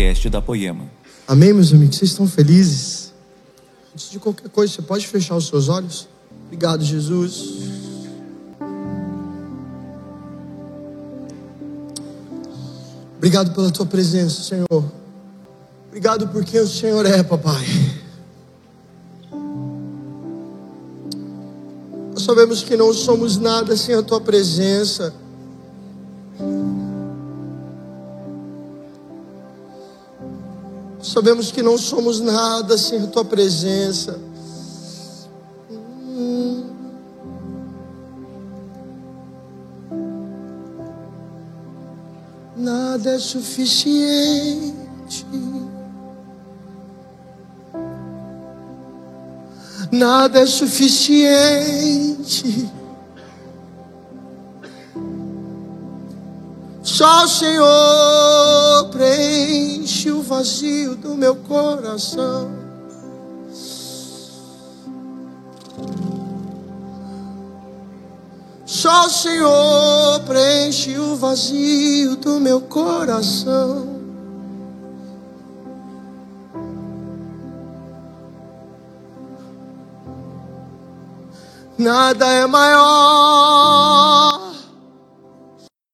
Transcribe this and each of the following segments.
podcast da Poema. Amém, meus amigos? Vocês estão felizes? Antes de qualquer coisa, você pode fechar os seus olhos? Obrigado, Jesus. Obrigado pela tua presença, Senhor. Obrigado por quem o Senhor é, papai. Nós sabemos que não somos nada sem a tua presença. Sabemos que não somos nada sem a tua presença. Nada é suficiente. Nada é suficiente. Só o Senhor preenche o vazio do meu coração. Só o Senhor preenche o vazio do meu coração. Nada é maior,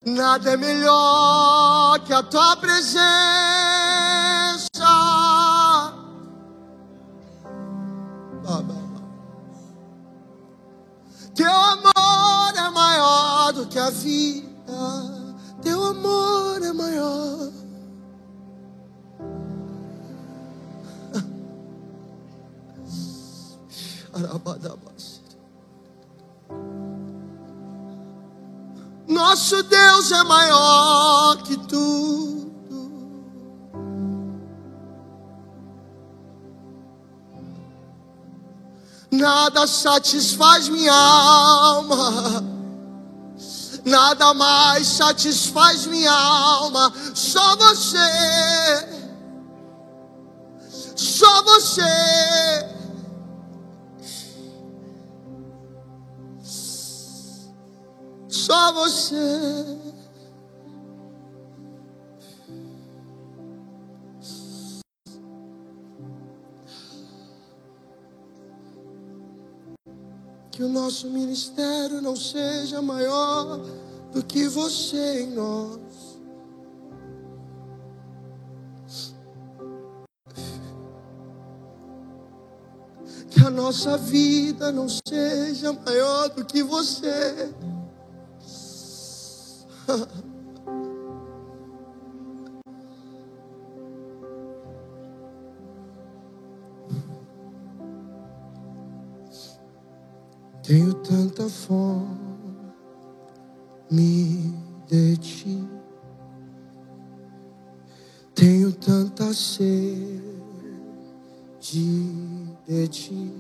nada é melhor que a tua presença. Teu amor é maior do que a vida, teu amor é maior. Arabadabas. Nosso Deus é maior que tudo. Nada satisfaz minha alma. Nada mais satisfaz minha alma. Só você. Só você. Só você. Que o nosso ministério não seja maior do que você em nós. Que a nossa vida não seja maior do que você. Tenho tanta fome de ti. Tenho tanta sede de ti.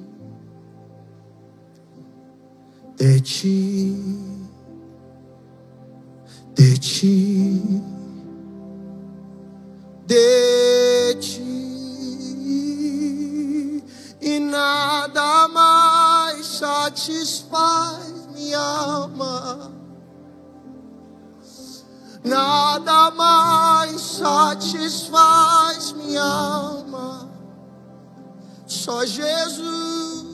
De ti. Ti. De ti. E nada mais satisfaz minha alma. Nada mais satisfaz minha alma. Só Jesus.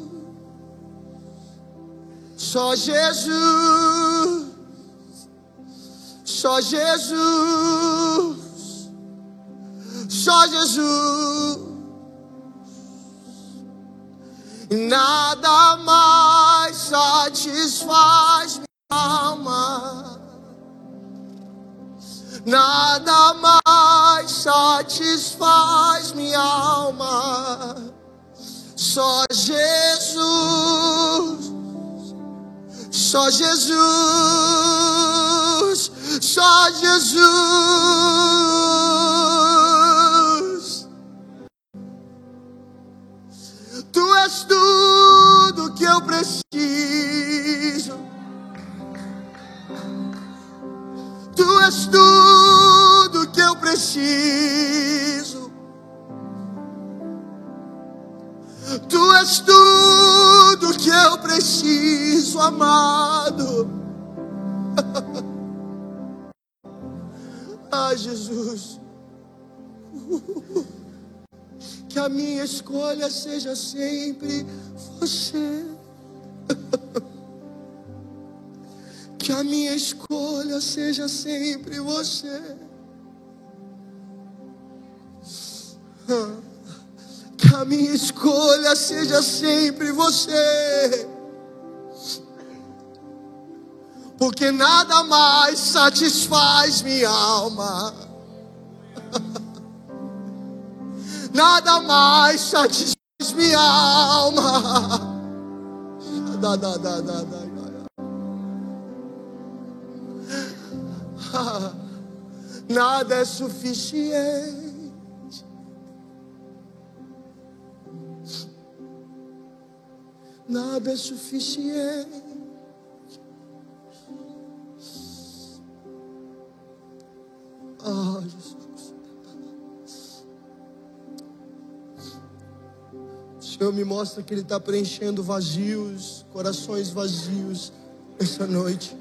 Só Jesus. Só Jesus. Só Jesus. Nada mais satisfaz minha alma. Nada mais satisfaz minha alma. Só Jesus. Só Jesus. Só Jesus. Tu és tudo que eu preciso. Tu és tudo que eu preciso. Tu és tudo que eu preciso, amado. ah, Jesus. Que a minha escolha seja sempre você. Que a minha escolha seja sempre você. Que a minha escolha seja sempre você. Porque nada mais satisfaz minha alma. Nada mais satisfaz minha alma. Da, da, da, da, da. Nada é suficiente. Nada é suficiente. Ah, Jesus. O Senhor me mostra que Ele está preenchendo vazios, corações vazios essa noite.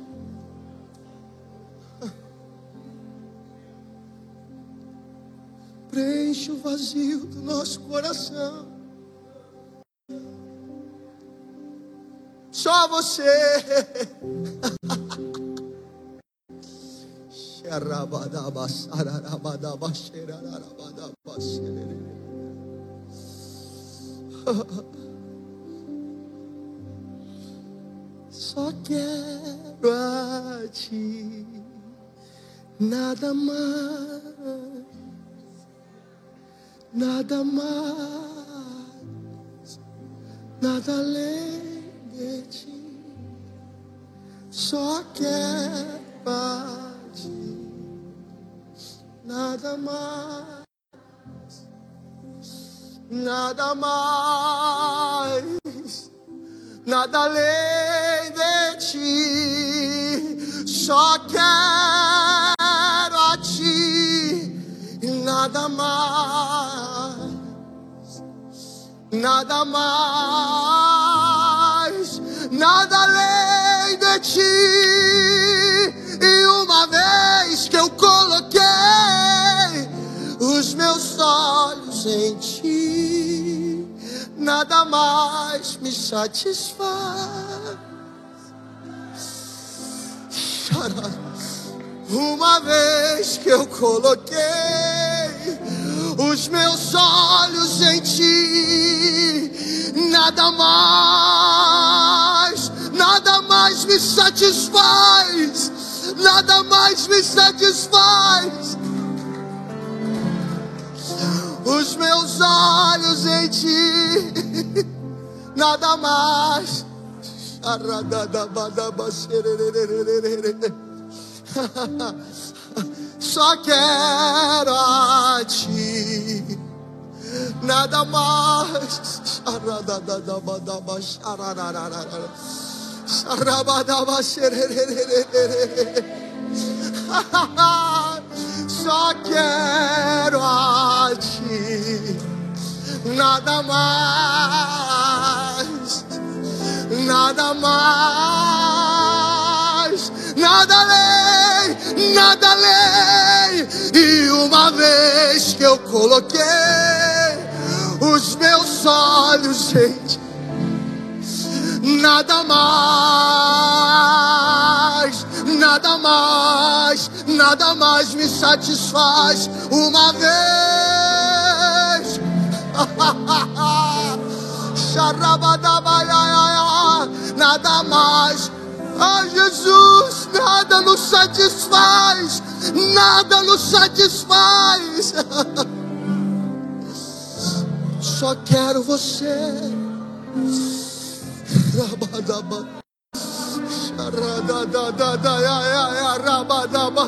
Preenche o vazio do nosso coração. Só você. Só quero a ti, nada mais nada mais, nada além de ti, só quero a ti, nada mais, nada mais, nada além de ti, só quero a ti, e nada mais nada mais, nada nada mais me satisfaz. Uma vez que eu coloquei os meus olhos em ti, nada mais, nada mais me satisfaz, nada mais me satisfaz. Os meus olhos em ti, nada mais. Só quero a ti, nada mais. Só quero nada mais, nada mais, nada além, nada além. E uma vez que eu coloquei os meus olhos ti, nada mais, nada mais, nada mais me satisfaz. Uma vez, nada mais. Ah, Jesus, nada nos satisfaz, nada nos satisfaz. Só quero você. Rabadaba. Ya, ya, rabadaba,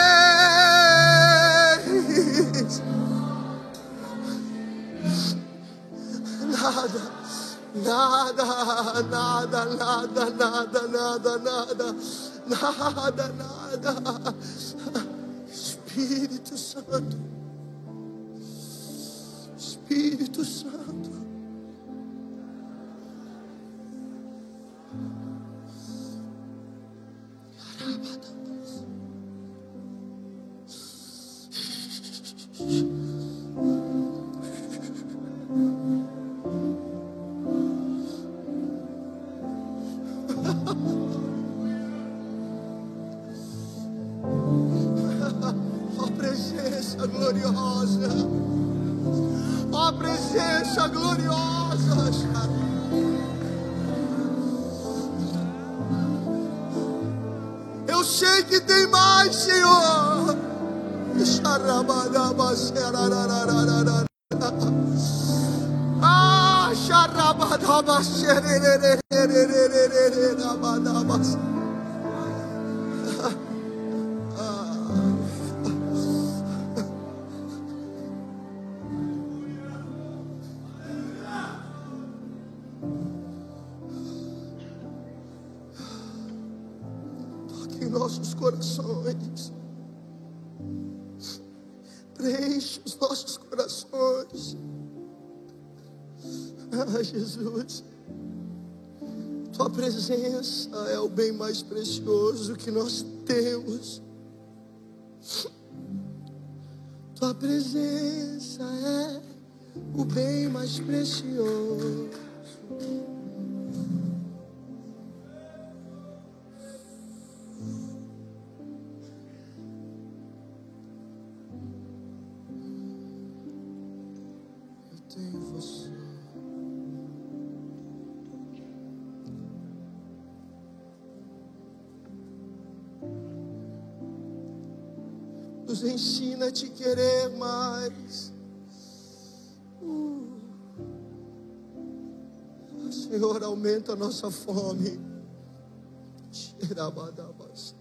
nada, nada, nada, nada, nada, nada, nada, nada. Espírito Santo, Espírito Santo. Que tem mais, Senhor. Ah, mais precioso que nós temos. Tua presença é o bem mais precioso. Ensina a te querer mais. Uh. Senhor, aumenta a nossa fome. Xerabadabas.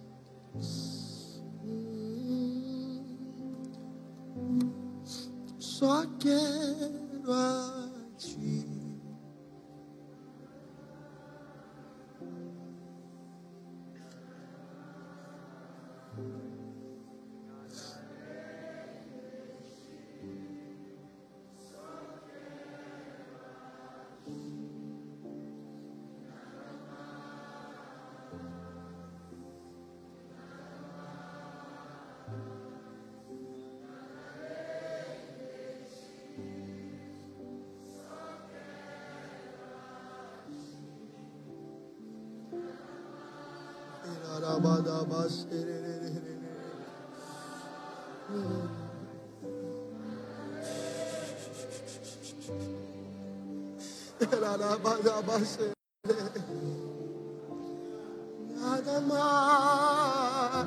Nada mais,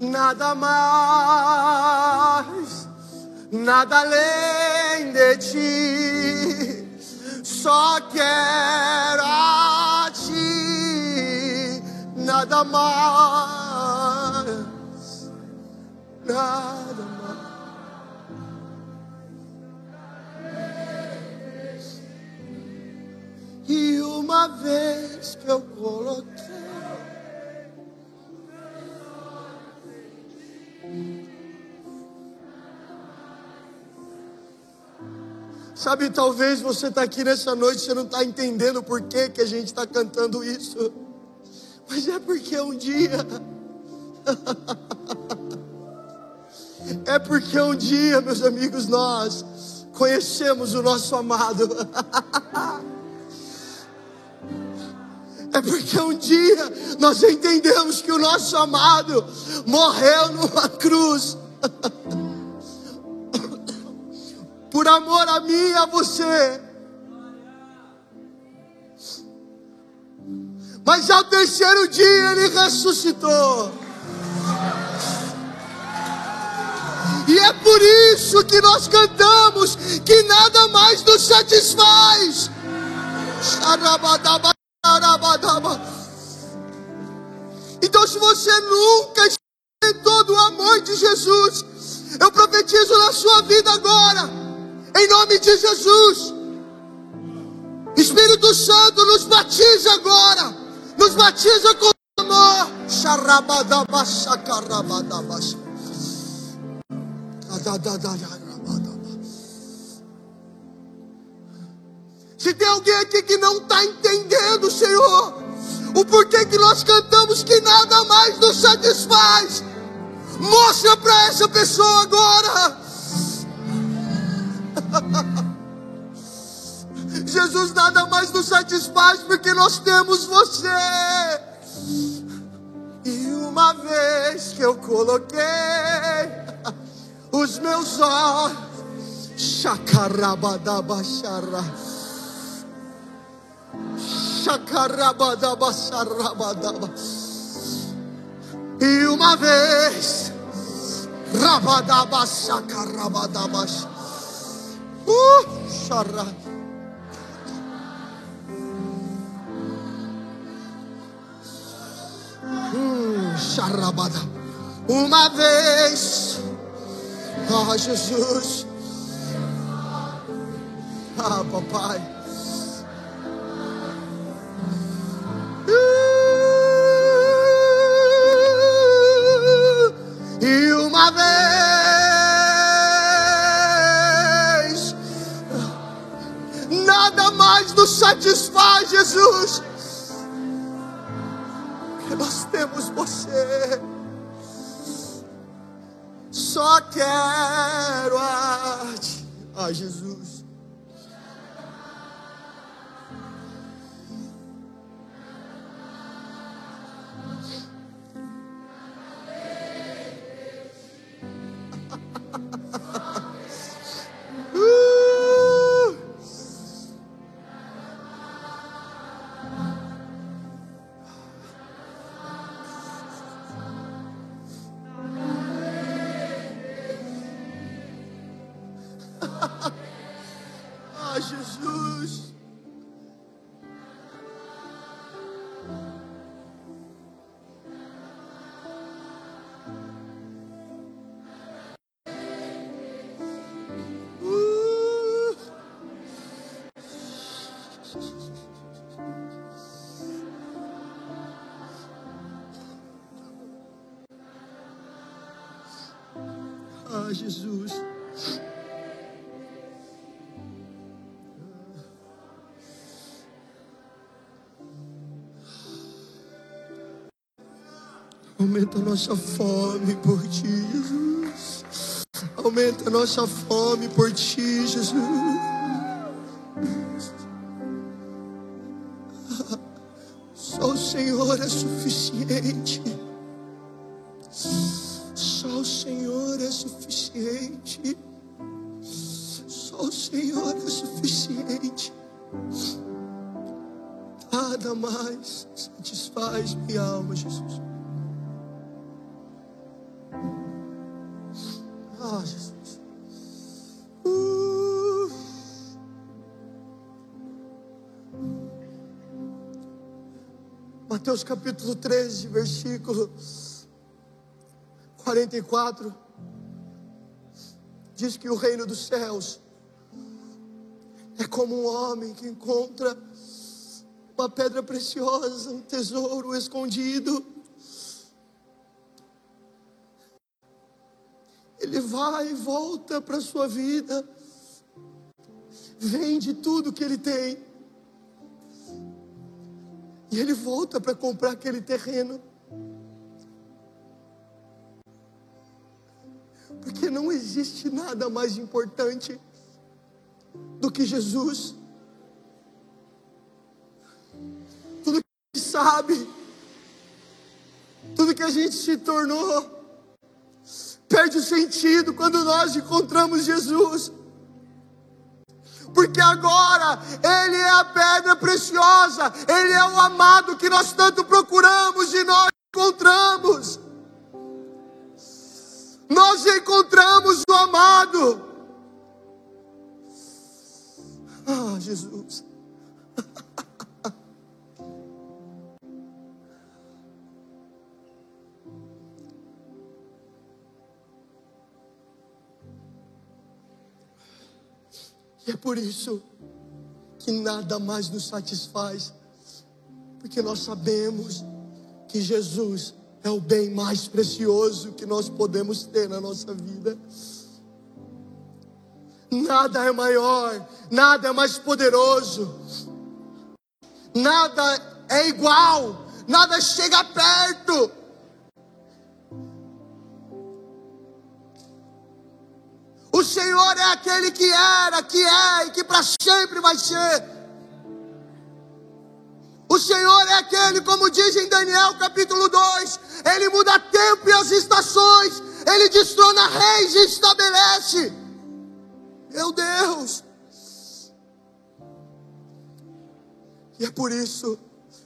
nada mais, nada além de ti. Só quero nada mais, nada mais. E uma vez que eu coloquei Sabe, talvez você está aqui nessa noite, você não está entendendo por que, que a gente está cantando isso. Mas é porque um dia. é porque um dia, meus amigos, nós conhecemos o nosso amado. É porque um dia nós entendemos que o nosso amado morreu numa cruz. Por amor a mim e a você. Mas ao terceiro dia ele ressuscitou. E é por isso que nós cantamos que nada mais nos satisfaz. Então, se você nunca experimentou do amor de Jesus, eu profetizo na sua vida agora, em nome de Jesus. Espírito Santo, nos batiza agora. Nos batiza com amor. Se tem alguém aqui que não está entendendo, Senhor, o porquê que nós cantamos que nada mais nos satisfaz, mostra para essa pessoa agora. Jesus nada mais nos satisfaz porque nós temos você. E uma vez que eu coloquei os meus olhos, chacarabadabachara, chacarabadabacharabadaba, e uma vez, rabadabachacarabadabacha, uh, chará. Charabada. Uma vez. Ah, Jesus. Ah, papai. E uma vez. Nada mais nos satisfaz, Jesus temos você. Só quero a ti, a Jesus. Jesus. Aumenta a nossa fome por ti, Jesus. Aumenta a nossa fome por ti, Jesus. Versículo 44 diz que o reino dos céus é como um homem que encontra uma pedra preciosa, um tesouro escondido. Ele vai e volta para a sua vida, vende tudo que ele tem, e ele volta para comprar aquele terreno. Porque não existe nada mais importante do que Jesus. Tudo que a gente sabe, tudo que a gente se tornou, perde o sentido quando nós encontramos Jesus. Porque agora Ele é a pedra preciosa, Ele é o amado que nós tanto procuramos e nós encontramos nós encontramos o amado. Ah, Jesus. E é por isso que nada mais nos satisfaz, porque nós sabemos que Jesus é o bem mais precioso que nós podemos ter na nossa vida. Nada é maior, nada é mais poderoso, nada é igual, nada chega perto. O Senhor é aquele que era, que é e que para sempre vai ser. O Senhor é aquele, como diz em Daniel capítulo 2, Ele muda tempo e as estações, Ele destrona reis e estabelece. Meu Deus! E é por isso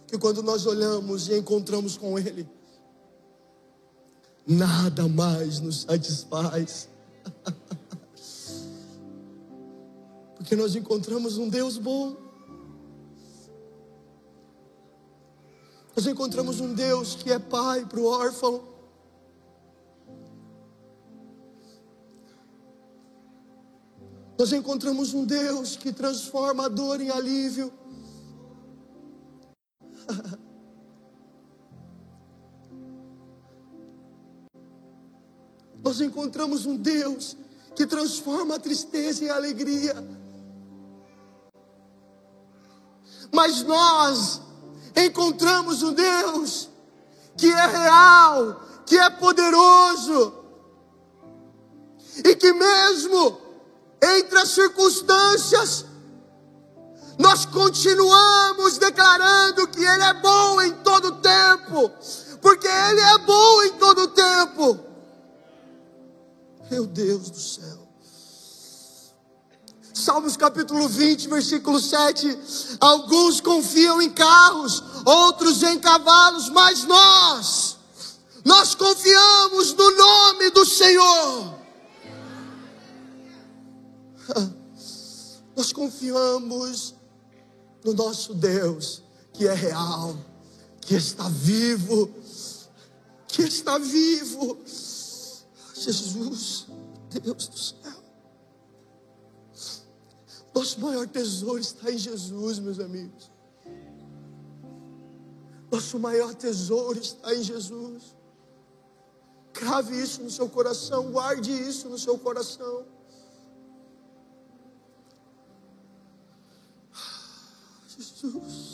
que quando nós olhamos e encontramos com Ele, nada mais nos satisfaz. Porque nós encontramos um Deus bom. Nós encontramos um Deus que é pai para o órfão. Nós encontramos um Deus que transforma a dor em alívio. Nós encontramos um Deus que transforma a tristeza em alegria. Mas nós encontramos um Deus que é real, que é poderoso, e que mesmo entre as circunstâncias, nós continuamos declarando que Ele é bom em todo tempo, porque Ele é bom em todo tempo. Meu Deus do céu. Salmos capítulo 20, versículo 7. Alguns confiam em carros, outros em cavalos, mas nós, nós confiamos no nome do Senhor. Nós confiamos no nosso Deus, que é real, que está vivo, que está vivo. Jesus, Deus do céu. Nosso maior tesouro está em Jesus, meus amigos. Nosso maior tesouro está em Jesus. Crave isso no seu coração, guarde isso no seu coração. Jesus.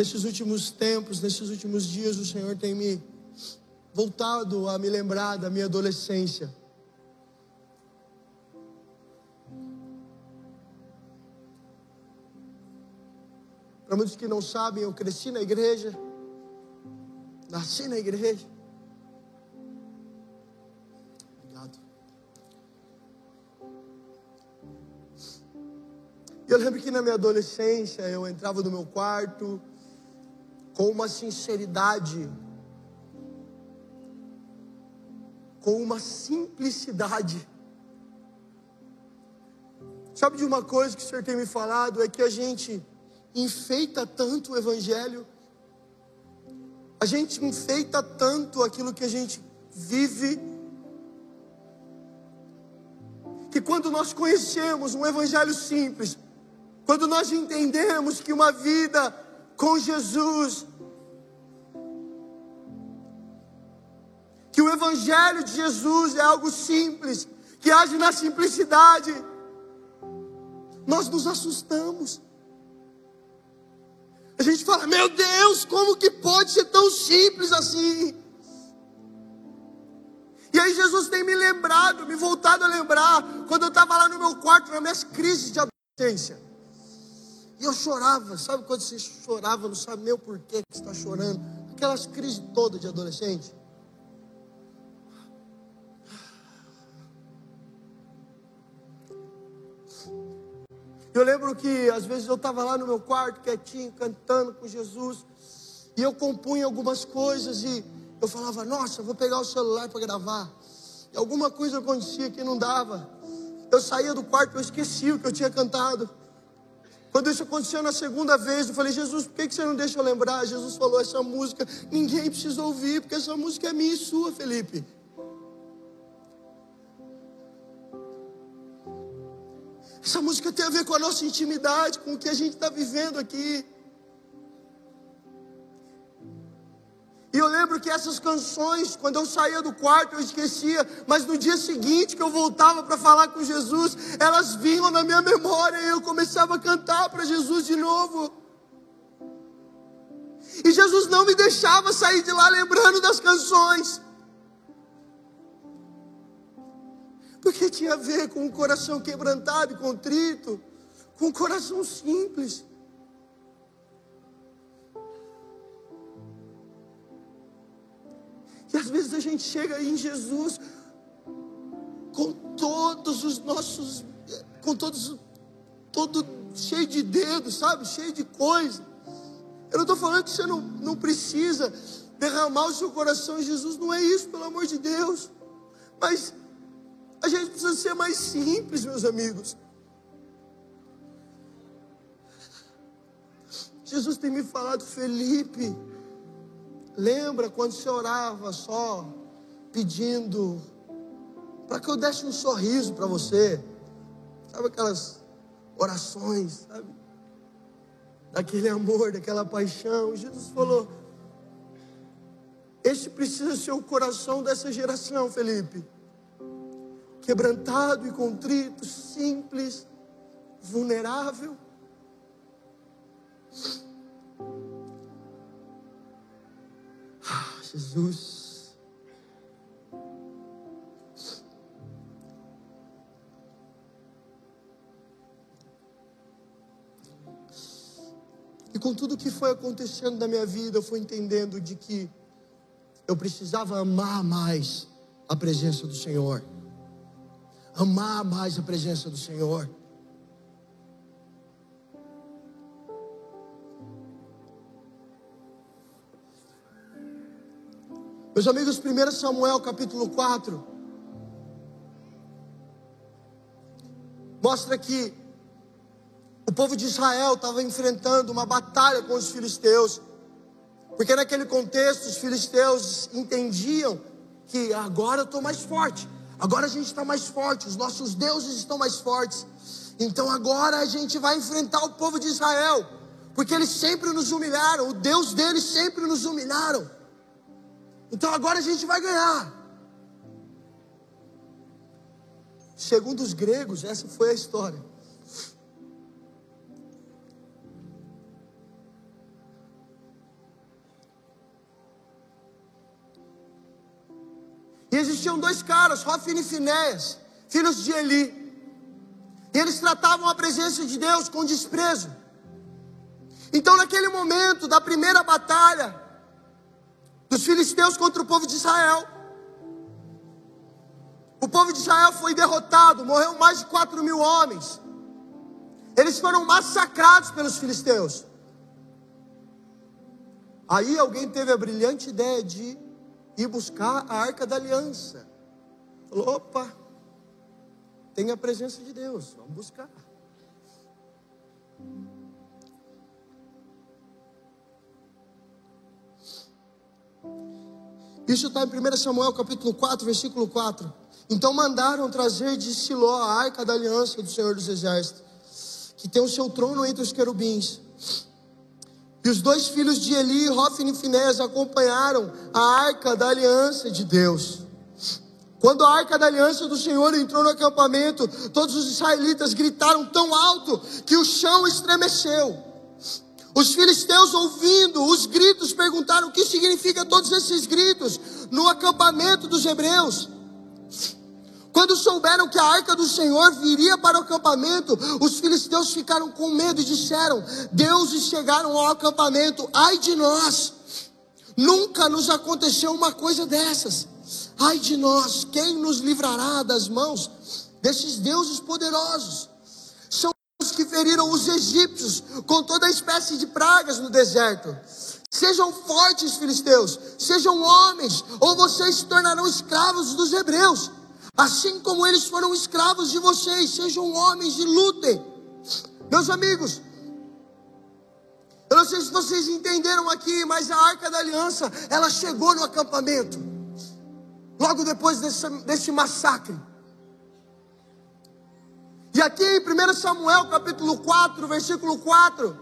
Nesses últimos tempos, nesses últimos dias, o Senhor tem me voltado a me lembrar da minha adolescência. Para muitos que não sabem, eu cresci na igreja, nasci na igreja. Obrigado. Eu lembro que na minha adolescência eu entrava no meu quarto, com uma sinceridade, com uma simplicidade. Sabe de uma coisa que o Senhor tem me falado? É que a gente enfeita tanto o Evangelho, a gente enfeita tanto aquilo que a gente vive, que quando nós conhecemos um Evangelho simples, quando nós entendemos que uma vida com Jesus que o Evangelho de Jesus é algo simples, que age na simplicidade, nós nos assustamos. A gente fala, meu Deus, como que pode ser tão simples assim? E aí Jesus tem me lembrado, me voltado a lembrar, quando eu estava lá no meu quarto, nas minhas crises de adolescência. E eu chorava, sabe quando você chorava, não sabe nem o porquê que está chorando? Aquelas crises todas de adolescente. Eu lembro que às vezes eu estava lá no meu quarto, quietinho, cantando com Jesus, e eu compunha algumas coisas e eu falava, nossa, vou pegar o celular para gravar. E alguma coisa acontecia que não dava. Eu saía do quarto, eu esquecia o que eu tinha cantado. Quando isso aconteceu na segunda vez, eu falei, Jesus, por que você não deixa eu lembrar? Jesus falou, essa música ninguém precisa ouvir, porque essa música é minha e sua, Felipe. Essa música tem a ver com a nossa intimidade, com o que a gente está vivendo aqui. E eu lembro que essas canções, quando eu saía do quarto, eu esquecia, mas no dia seguinte que eu voltava para falar com Jesus, elas vinham na minha memória e eu começava a cantar para Jesus de novo. E Jesus não me deixava sair de lá lembrando das canções. Porque tinha a ver com um coração quebrantado e contrito, com um coração simples. E às vezes a gente chega em Jesus com todos os nossos, com todos, todo cheio de dedos, sabe? Cheio de coisa. Eu não estou falando que você não, não precisa derramar o seu coração em Jesus, não é isso, pelo amor de Deus. Mas a gente precisa ser mais simples, meus amigos. Jesus tem me falado, Felipe, lembra quando você orava só pedindo para que eu desse um sorriso para você? Sabe aquelas orações, sabe? Daquele amor, daquela paixão. Jesus falou: Este precisa ser o coração dessa geração, Felipe quebrantado e contrito, simples, vulnerável. Ah, Jesus. E com tudo que foi acontecendo na minha vida, eu fui entendendo de que eu precisava amar mais a presença do Senhor amar mais a presença do Senhor. Meus amigos, 1 Samuel capítulo 4 mostra que o povo de Israel estava enfrentando uma batalha com os filisteus, porque naquele contexto os filisteus entendiam que agora eu estou mais forte, Agora a gente está mais forte, os nossos deuses estão mais fortes. Então agora a gente vai enfrentar o povo de Israel, porque eles sempre nos humilharam, o Deus deles sempre nos humilharam. Então agora a gente vai ganhar. Segundo os gregos, essa foi a história. E existiam dois caras, Rofine e Finéas, filhos de Eli. E eles tratavam a presença de Deus com desprezo. Então, naquele momento da primeira batalha dos filisteus contra o povo de Israel, o povo de Israel foi derrotado, morreu mais de 4 mil homens. Eles foram massacrados pelos filisteus. Aí alguém teve a brilhante ideia de ir buscar a arca da aliança. Falou: opa, tem a presença de Deus, vamos buscar. Isso está em 1 Samuel capítulo 4, versículo 4. Então mandaram trazer de Siló a arca da aliança do Senhor dos Exércitos, que tem o seu trono entre os querubins. E os dois filhos de Eli, Hofni e Finés, acompanharam a arca da aliança de Deus. Quando a arca da aliança do Senhor entrou no acampamento, todos os israelitas gritaram tão alto que o chão estremeceu. Os filisteus, ouvindo os gritos, perguntaram o que significa todos esses gritos no acampamento dos hebreus. Quando souberam que a arca do Senhor viria para o acampamento, os filisteus ficaram com medo e disseram: Deuses chegaram ao acampamento, ai de nós! Nunca nos aconteceu uma coisa dessas. Ai de nós, quem nos livrará das mãos desses deuses poderosos? Que feriram os egípcios com toda espécie de pragas no deserto. Sejam fortes, filisteus, sejam homens, ou vocês se tornarão escravos dos hebreus. Assim como eles foram escravos de vocês, sejam homens e lutem. Meus amigos, Eu não sei se vocês entenderam aqui, mas a arca da aliança, ela chegou no acampamento. Logo depois desse, desse massacre. E aqui em 1 Samuel capítulo 4, versículo 4.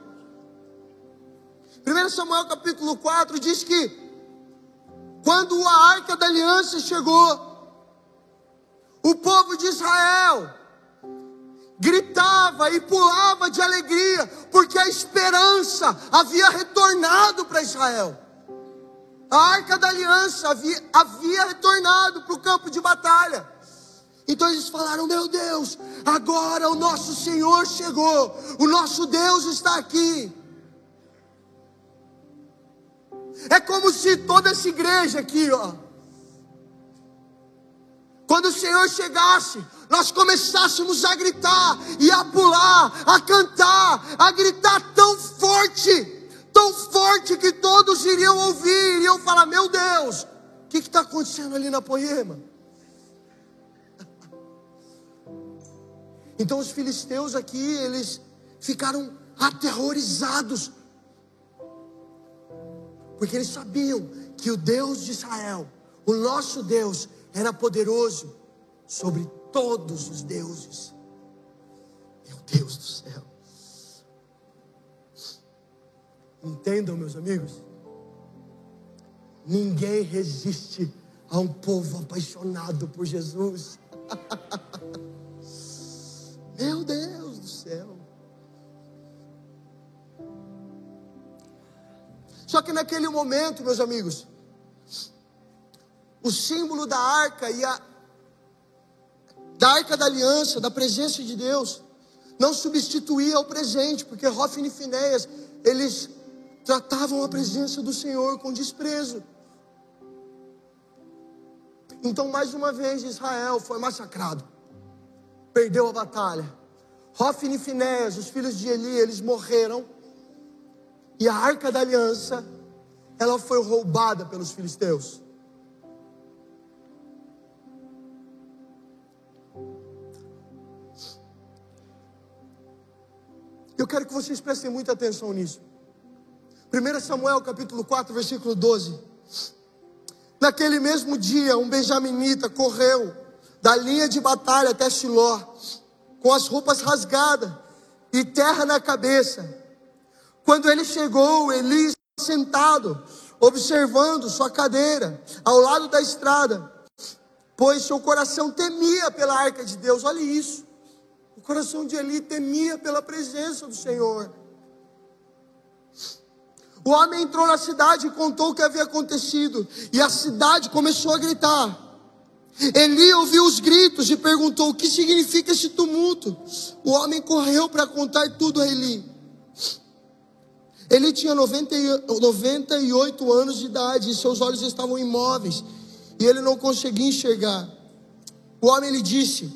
1 Samuel capítulo 4 diz que quando a arca da aliança chegou, o povo de Israel gritava e pulava de alegria, porque a esperança havia retornado para Israel. A arca da aliança havia, havia retornado para o campo de batalha. Então eles falaram: Meu Deus, agora o nosso Senhor chegou, o nosso Deus está aqui. É como se toda essa igreja aqui, ó, quando o Senhor chegasse, nós começássemos a gritar e a pular, a cantar, a gritar tão forte, tão forte que todos iriam ouvir, iriam falar: Meu Deus, o que está acontecendo ali na poema? Então os filisteus aqui, eles ficaram aterrorizados, porque eles sabiam que o Deus de Israel, o nosso Deus, era poderoso sobre todos os deuses. Meu Deus do céu. Entendam, meus amigos. Ninguém resiste a um povo apaixonado por Jesus. Meu Deus do céu. Só que naquele momento, meus amigos, o símbolo da arca e a da arca da aliança, da presença de Deus, não substituía o presente, porque Rofin e Finéias, eles tratavam a presença do Senhor com desprezo. Então, mais uma vez, Israel foi massacrado, perdeu a batalha. Rofin e Finéias, os filhos de Eli, eles morreram, e a arca da aliança, ela foi roubada pelos filisteus. Eu quero que vocês prestem muita atenção nisso. 1 Samuel capítulo 4, versículo 12. Naquele mesmo dia, um benjaminita correu da linha de batalha até Siló, com as roupas rasgadas e terra na cabeça. Quando ele chegou, Eli sentado, observando sua cadeira ao lado da estrada, pois seu coração temia pela arca de Deus. Olha isso coração de Eli temia pela presença do Senhor. O homem entrou na cidade e contou o que havia acontecido, e a cidade começou a gritar. Eli ouviu os gritos e perguntou: O que significa esse tumulto? O homem correu para contar tudo a Eli. Ele tinha 90, 98 anos de idade e seus olhos estavam imóveis e ele não conseguia enxergar. O homem lhe disse: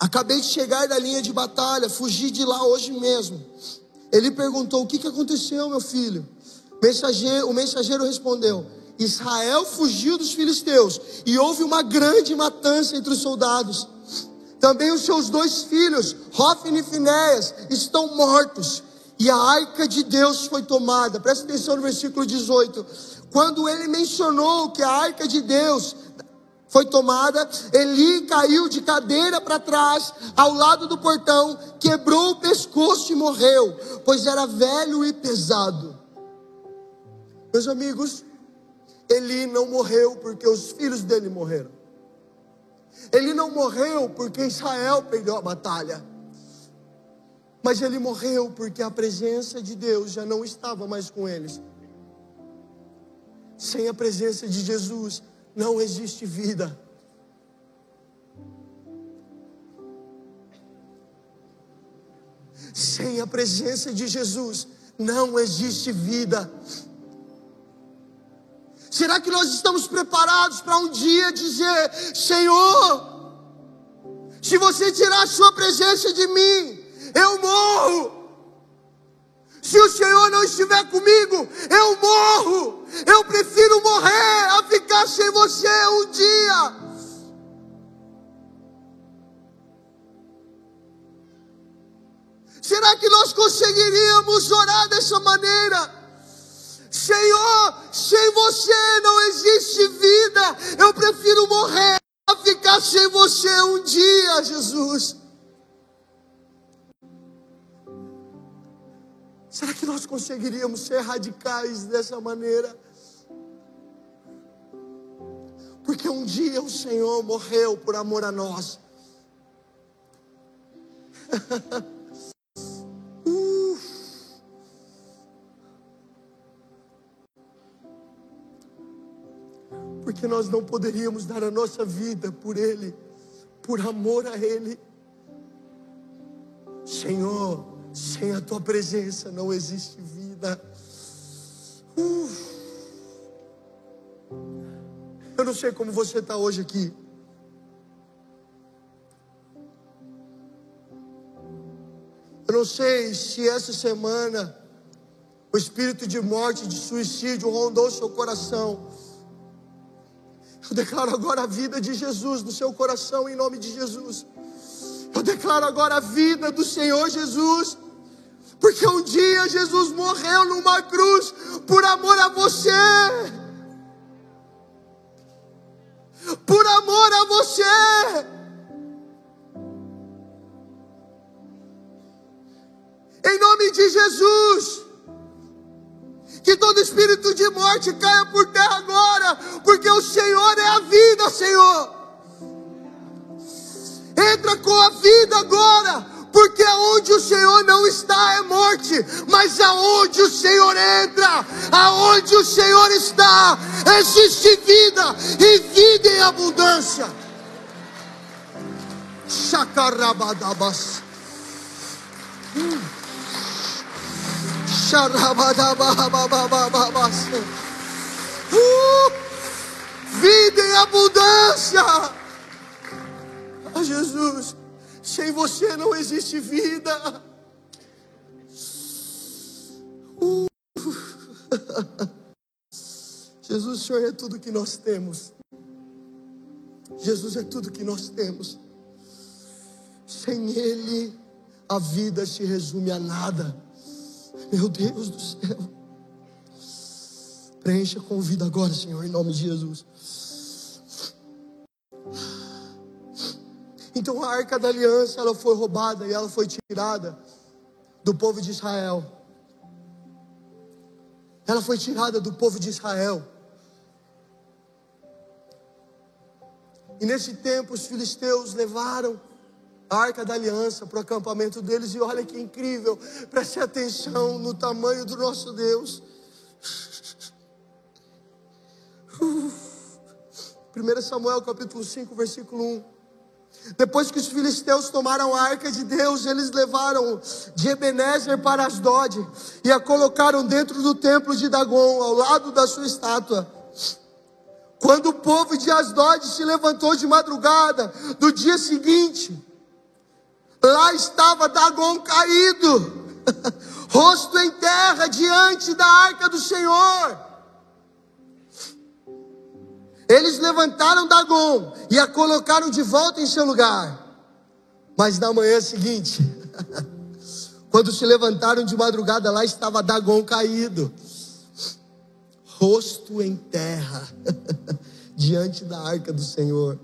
Acabei de chegar da linha de batalha, fugi de lá hoje mesmo. Ele perguntou: O que, que aconteceu, meu filho? Mensageiro, o mensageiro respondeu: Israel fugiu dos filisteus e houve uma grande matança entre os soldados. Também os seus dois filhos, Hofni e Finéias, estão mortos. E a arca de Deus foi tomada. Presta atenção no versículo 18. Quando ele mencionou que a arca de Deus foi tomada, Eli caiu de cadeira para trás, ao lado do portão, quebrou o pescoço e morreu, pois era velho e pesado. Meus amigos, Eli não morreu porque os filhos dele morreram. Ele não morreu porque Israel perdeu a batalha. Mas ele morreu porque a presença de Deus já não estava mais com eles. Sem a presença de Jesus, não existe vida. Sem a presença de Jesus, não existe vida. Será que nós estamos preparados para um dia dizer: Senhor, se você tirar a Sua presença de mim, eu morro. Se o Senhor não estiver comigo, eu morro. Eu prefiro morrer a ficar sem você um dia. Será que nós conseguiríamos orar dessa maneira? Senhor, sem você não existe vida. Eu prefiro morrer a ficar sem você um dia, Jesus. Será que nós conseguiríamos ser radicais dessa maneira? Porque um dia o Senhor morreu por amor a nós. porque nós não poderíamos dar a nossa vida por Ele, por amor a Ele. Senhor, sem a Tua presença não existe vida. Uf. Eu não sei como você está hoje aqui. Eu não sei se essa semana o espírito de morte, de suicídio rondou seu coração. Eu declaro agora a vida de Jesus no seu coração, em nome de Jesus. Eu declaro agora a vida do Senhor Jesus. Porque um dia Jesus morreu numa cruz por amor a você. Por amor a você. Em nome de Jesus. Que todo espírito de morte caia por terra agora, porque o Senhor é a vida, Senhor. Entra com a vida agora, porque aonde o Senhor não está é morte, mas aonde o Senhor entra, aonde o Senhor está, existe vida e vida em abundância. Chacarabadabas. Hum. Vida em abundância. Ah, Jesus, sem você não existe vida. Jesus, o Senhor é tudo que nós temos. Jesus é tudo que nós temos. Sem Ele, a vida se resume a nada. Meu Deus do céu. Preencha com vida agora, Senhor, em nome de Jesus. Então a arca da aliança, ela foi roubada e ela foi tirada do povo de Israel. Ela foi tirada do povo de Israel. E nesse tempo os filisteus levaram arca da aliança para o acampamento deles. E olha que incrível, preste atenção no tamanho do nosso Deus. 1 Samuel capítulo 5, versículo 1. Depois que os filisteus tomaram a arca de Deus, eles levaram de Ebenezer para Asdod e a colocaram dentro do templo de Dagon, ao lado da sua estátua. Quando o povo de Asdod se levantou de madrugada do dia seguinte, Lá estava Dagon caído, rosto em terra, diante da arca do Senhor. Eles levantaram Dagon e a colocaram de volta em seu lugar. Mas na manhã seguinte, quando se levantaram de madrugada, lá estava Dagon caído, rosto em terra, diante da arca do Senhor.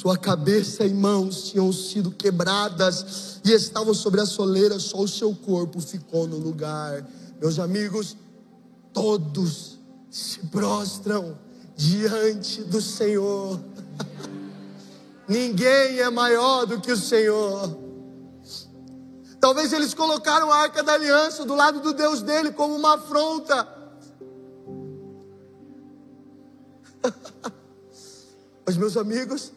Sua cabeça e mãos tinham sido quebradas e estavam sobre a soleira, só o seu corpo ficou no lugar. Meus amigos, todos se prostram diante do Senhor. Ninguém é maior do que o Senhor. Talvez eles colocaram a arca da aliança do lado do Deus dele como uma afronta. Mas, meus amigos,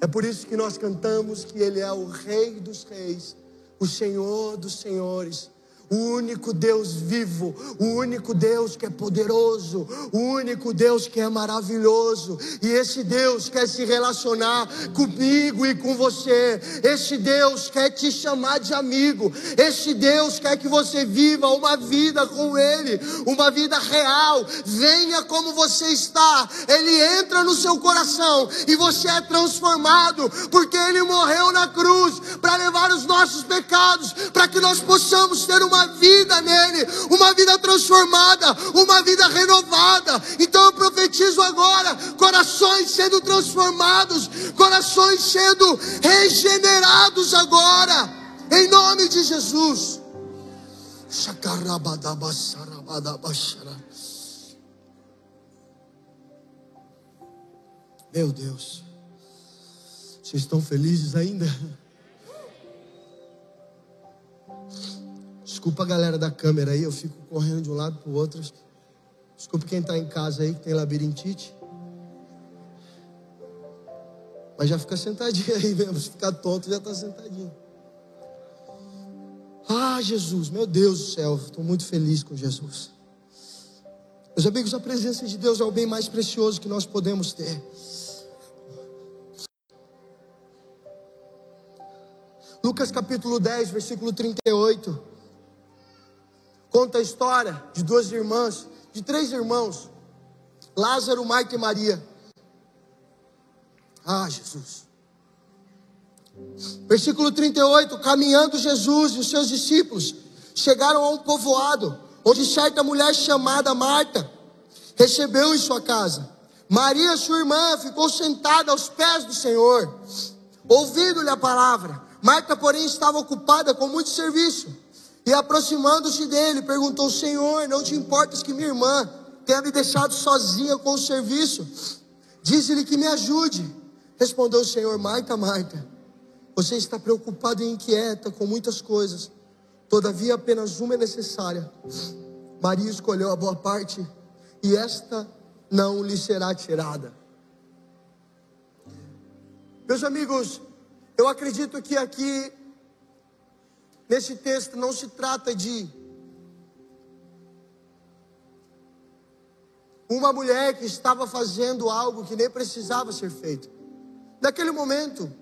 é por isso que nós cantamos que Ele é o Rei dos Reis, o Senhor dos Senhores, o único Deus vivo, o único Deus que é poderoso, o único Deus que é maravilhoso, e esse Deus quer se relacionar comigo e com você, esse Deus quer te chamar de amigo, esse Deus quer que você viva uma vida com Ele, uma vida real, venha como você está, Ele entra no seu coração e você é transformado, porque Ele morreu na cruz para levar os nossos pecados, para que nós possamos ter uma uma vida nele, uma vida transformada, uma vida renovada. Então eu profetizo agora: corações sendo transformados, corações sendo regenerados agora, em nome de Jesus. Meu Deus, vocês estão felizes ainda? Desculpa a galera da câmera aí, eu fico correndo de um lado para o outro. Desculpa quem está em casa aí que tem labirintite. Mas já fica sentadinho aí mesmo. Se ficar tonto, já está sentadinho. Ah, Jesus, meu Deus do céu, estou muito feliz com Jesus. Meus amigos, a presença de Deus é o bem mais precioso que nós podemos ter. Lucas capítulo 10, versículo 38 conta a história de duas irmãs, de três irmãos, Lázaro, Marta e Maria. Ah, Jesus. Versículo 38: Caminhando Jesus e os seus discípulos chegaram a um povoado, onde certa mulher chamada Marta recebeu em sua casa. Maria, sua irmã, ficou sentada aos pés do Senhor, ouvindo-lhe a palavra. Marta, porém, estava ocupada com muito serviço. E aproximando-se dele, perguntou: Senhor, não te importas que minha irmã tenha me deixado sozinha com o serviço? Diz-lhe que me ajude. Respondeu o Senhor: Marta, Marta, você está preocupada e inquieta com muitas coisas, todavia apenas uma é necessária. Maria escolheu a boa parte e esta não lhe será tirada. Meus amigos, eu acredito que aqui Nesse texto não se trata de uma mulher que estava fazendo algo que nem precisava ser feito. Naquele momento,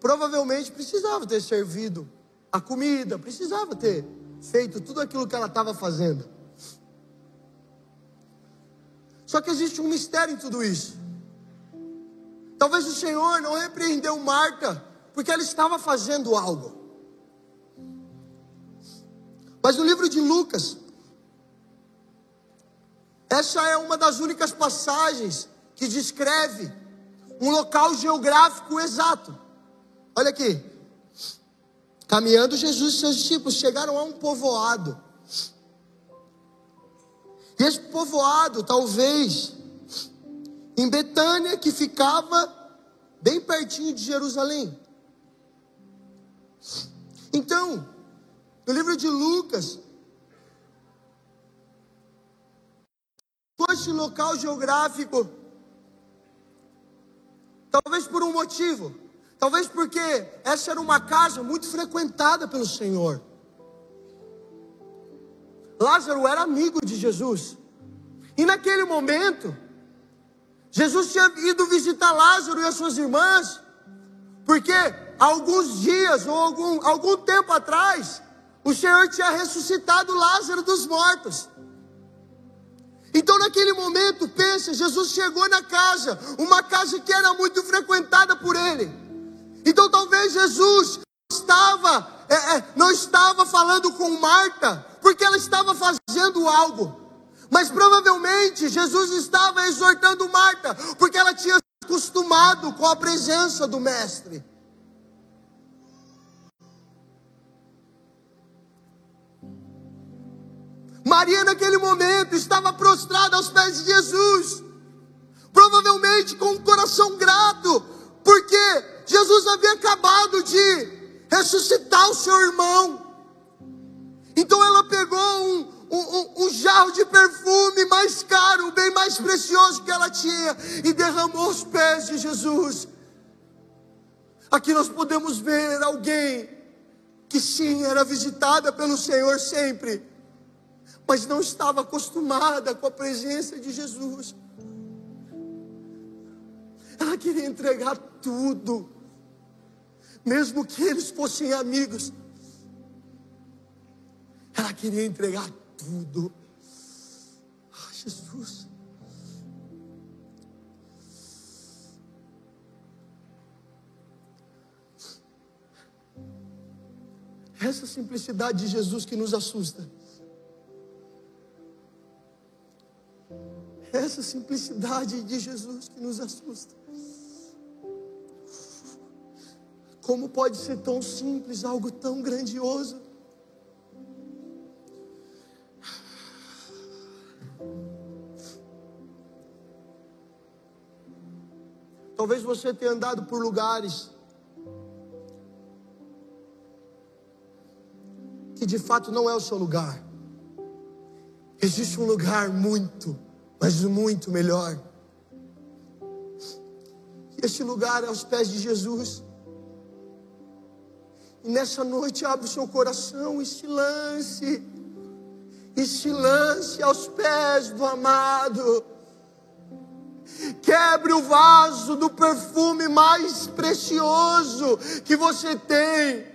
provavelmente precisava ter servido a comida, precisava ter feito tudo aquilo que ela estava fazendo. Só que existe um mistério em tudo isso. Talvez o Senhor não repreendeu Marta porque ela estava fazendo algo. Mas no livro de Lucas, essa é uma das únicas passagens que descreve um local geográfico exato. Olha aqui. Caminhando Jesus e seus discípulos chegaram a um povoado. E esse povoado, talvez, em Betânia, que ficava bem pertinho de Jerusalém. Então, no livro de Lucas, esse local geográfico, talvez por um motivo, talvez porque essa era uma casa muito frequentada pelo Senhor. Lázaro era amigo de Jesus, e naquele momento, Jesus tinha ido visitar Lázaro e as suas irmãs, porque alguns dias ou algum, algum tempo atrás, o Senhor tinha ressuscitado Lázaro dos mortos. Então, naquele momento, pensa, Jesus chegou na casa, uma casa que era muito frequentada por ele. Então, talvez Jesus estava, é, é, não estava falando com Marta, porque ela estava fazendo algo. Mas provavelmente Jesus estava exortando Marta, porque ela tinha se acostumado com a presença do Mestre. Maria, naquele momento, estava prostrada aos pés de Jesus, provavelmente com um coração grato, porque Jesus havia acabado de ressuscitar o seu irmão. Então ela pegou um, um, um, jarro de perfume mais caro, bem mais precioso que ela tinha, e derramou aos pés de Jesus. Aqui nós podemos ver alguém que sim, era visitada pelo Senhor sempre, mas não estava acostumada com a presença de Jesus. Ela queria entregar tudo, mesmo que eles fossem amigos. Ela queria entregar tudo. Ah, Jesus. Essa simplicidade de Jesus que nos assusta. Essa simplicidade de Jesus que nos assusta. Como pode ser tão simples, algo tão grandioso? Talvez você tenha andado por lugares que de fato não é o seu lugar. Existe um lugar muito, mas muito melhor. E este lugar é aos pés de Jesus. E nessa noite abre o seu coração e se lance, e se lance aos pés do amado. Quebre o vaso do perfume mais precioso que você tem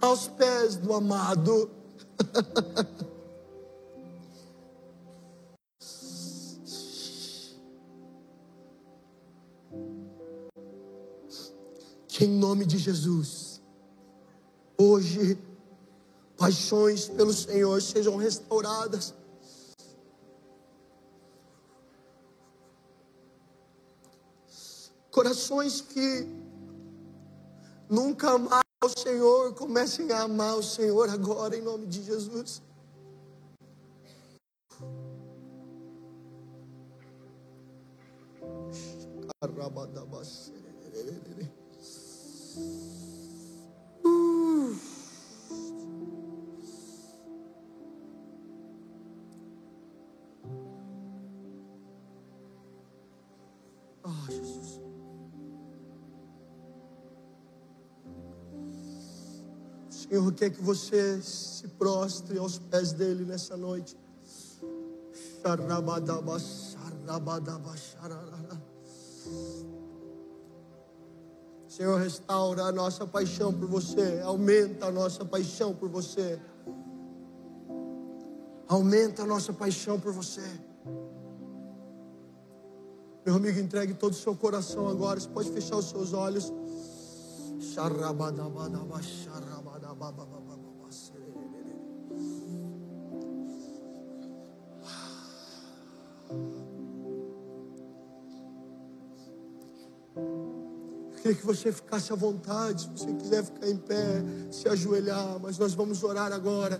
aos pés do amado. em nome de Jesus, hoje, paixões pelo Senhor sejam restauradas. Corações que nunca amaram o Senhor, comecem a amar o Senhor agora, em nome de Jesus. Ah, Jesus. O Senhor quer que você se prostre aos pés dele nessa noite. Xarabadaba, xarabadaba, xararara. Senhor, restaura a nossa paixão por você, aumenta a nossa paixão por você. Aumenta a nossa paixão por você. Meu amigo, entregue todo o seu coração agora. Você pode fechar os seus olhos. Xarabadabadaba, xarabadababababa, queria que você ficasse à vontade, se você quiser ficar em pé, se ajoelhar, mas nós vamos orar agora.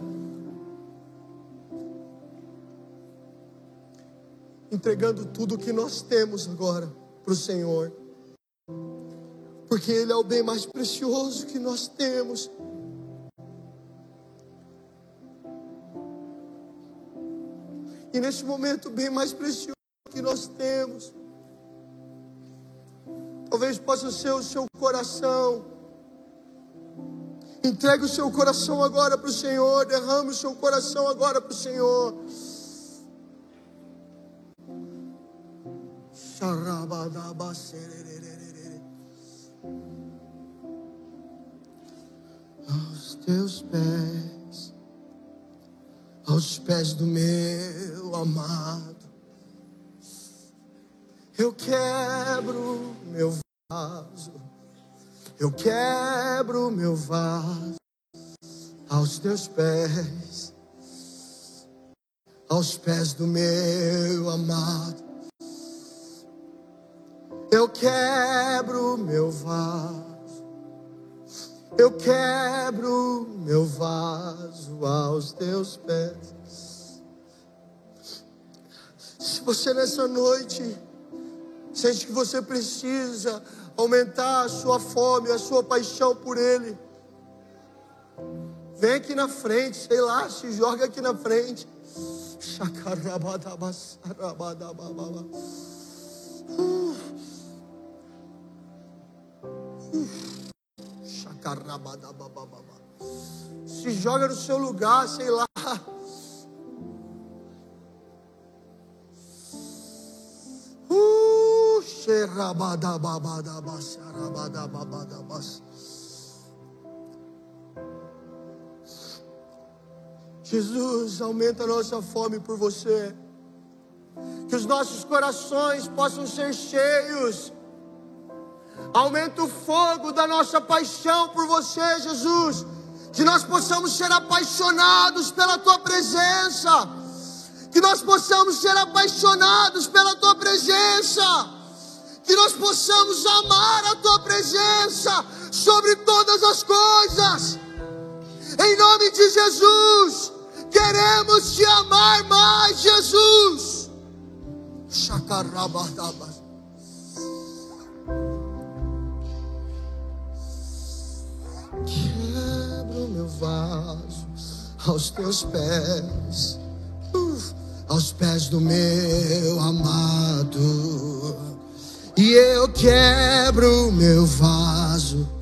Entregando tudo o que nós temos agora para o Senhor, porque Ele é o bem mais precioso que nós temos. E neste momento, o bem mais precioso que nós temos, talvez possa ser o seu coração. Entregue o seu coração agora para o Senhor, derrame o seu coração agora para o Senhor. Aos teus pés, aos pés do meu amado, eu quebro meu vaso, eu quebro meu vaso aos teus pés, aos pés do meu amado. Eu quebro meu vaso, eu quebro meu vaso aos teus pés. Se você nessa noite sente que você precisa aumentar a sua fome, a sua paixão por Ele, vem aqui na frente, sei lá, se joga aqui na frente. Se joga no seu lugar, sei lá. Jesus, aumenta a nossa fome por você. Que os nossos corações possam ser cheios. Aumenta o fogo da nossa paixão por você, Jesus. Que nós possamos ser apaixonados pela tua presença. Que nós possamos ser apaixonados pela tua presença. Que nós possamos amar a tua presença sobre todas as coisas. Em nome de Jesus. Queremos te amar mais, Jesus. Chacarabadabas. Quebra o meu vaso aos teus pés, uh, aos pés do meu amado. E eu quebro meu vaso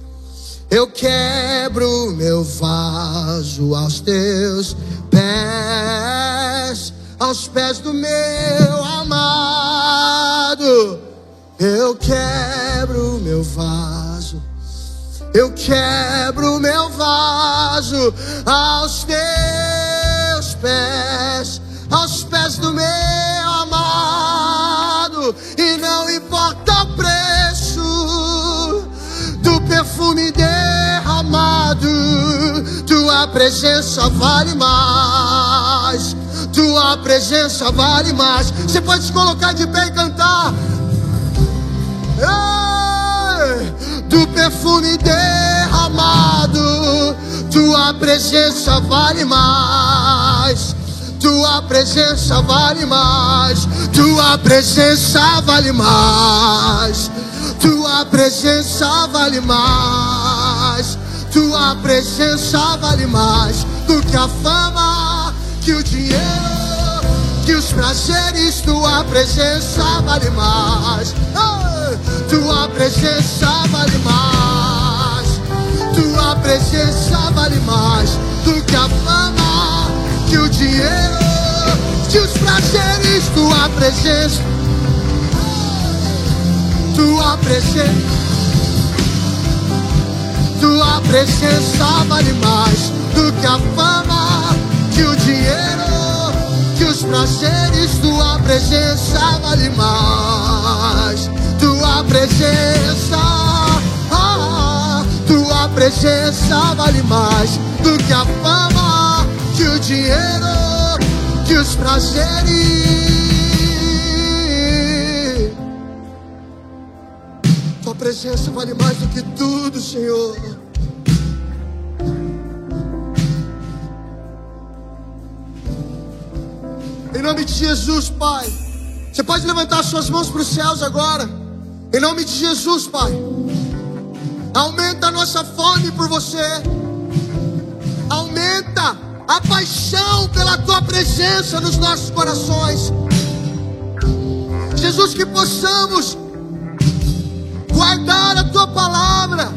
eu quebro meu vaso aos teus pés, aos pés do meu amado. Eu quebro meu vaso, eu quebro meu vaso aos teus pés, aos pés do meu amado. E não perfume dele tua presença vale mais. Tua presença vale mais. Você pode se colocar de pé e cantar. Ei, do perfume derramado, tua presença vale mais. Tua presença vale mais. Tua presença vale mais. Tua presença vale mais. Tua presença vale mais do que a fama, que o dinheiro, que os prazeres. Tua presença vale mais. tua presença vale mais. Tua presença vale mais do que a fama, que o dinheiro, que os prazeres. Tua presença, tua presença. Tua presença vale mais do que a fama, que o dinheiro, que os prazeres. Tua presença vale mais. Tua presença, ah, tua presença vale mais do que a fama, que o dinheiro, que os prazeres. Presença vale mais do que tudo, Senhor. Em nome de Jesus, Pai. Você pode levantar suas mãos para os céus agora. Em nome de Jesus, Pai. Aumenta a nossa fome por você. Aumenta a paixão pela tua presença nos nossos corações. Jesus, que possamos guardar a tua palavra,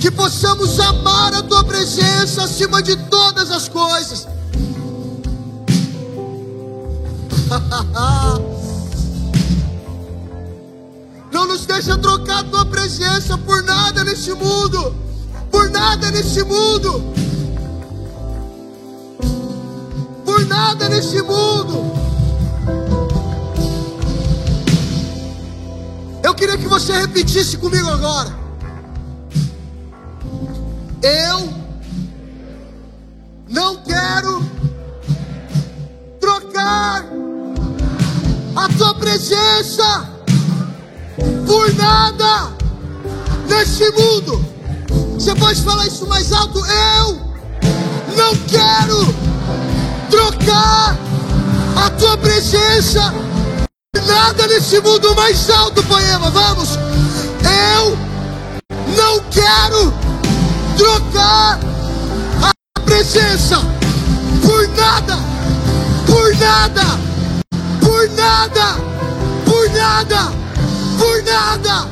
que possamos amar a tua presença acima de todas as coisas. Não nos deixa trocar a tua presença por nada nesse mundo, por nada nesse mundo, por nada nesse mundo. Queria que você repetisse comigo agora. Eu não quero trocar a tua presença por nada neste mundo. Você pode falar isso mais alto? Eu não quero trocar a tua presença nada nesse mundo mais alto, poema. Vamos. Eu não quero trocar a presença por nada, por nada, por nada, por nada, por nada,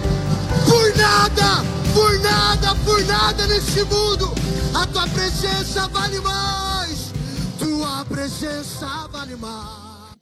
por nada, por nada, por nada nesse mundo. A tua presença vale mais. Tua presença vale mais.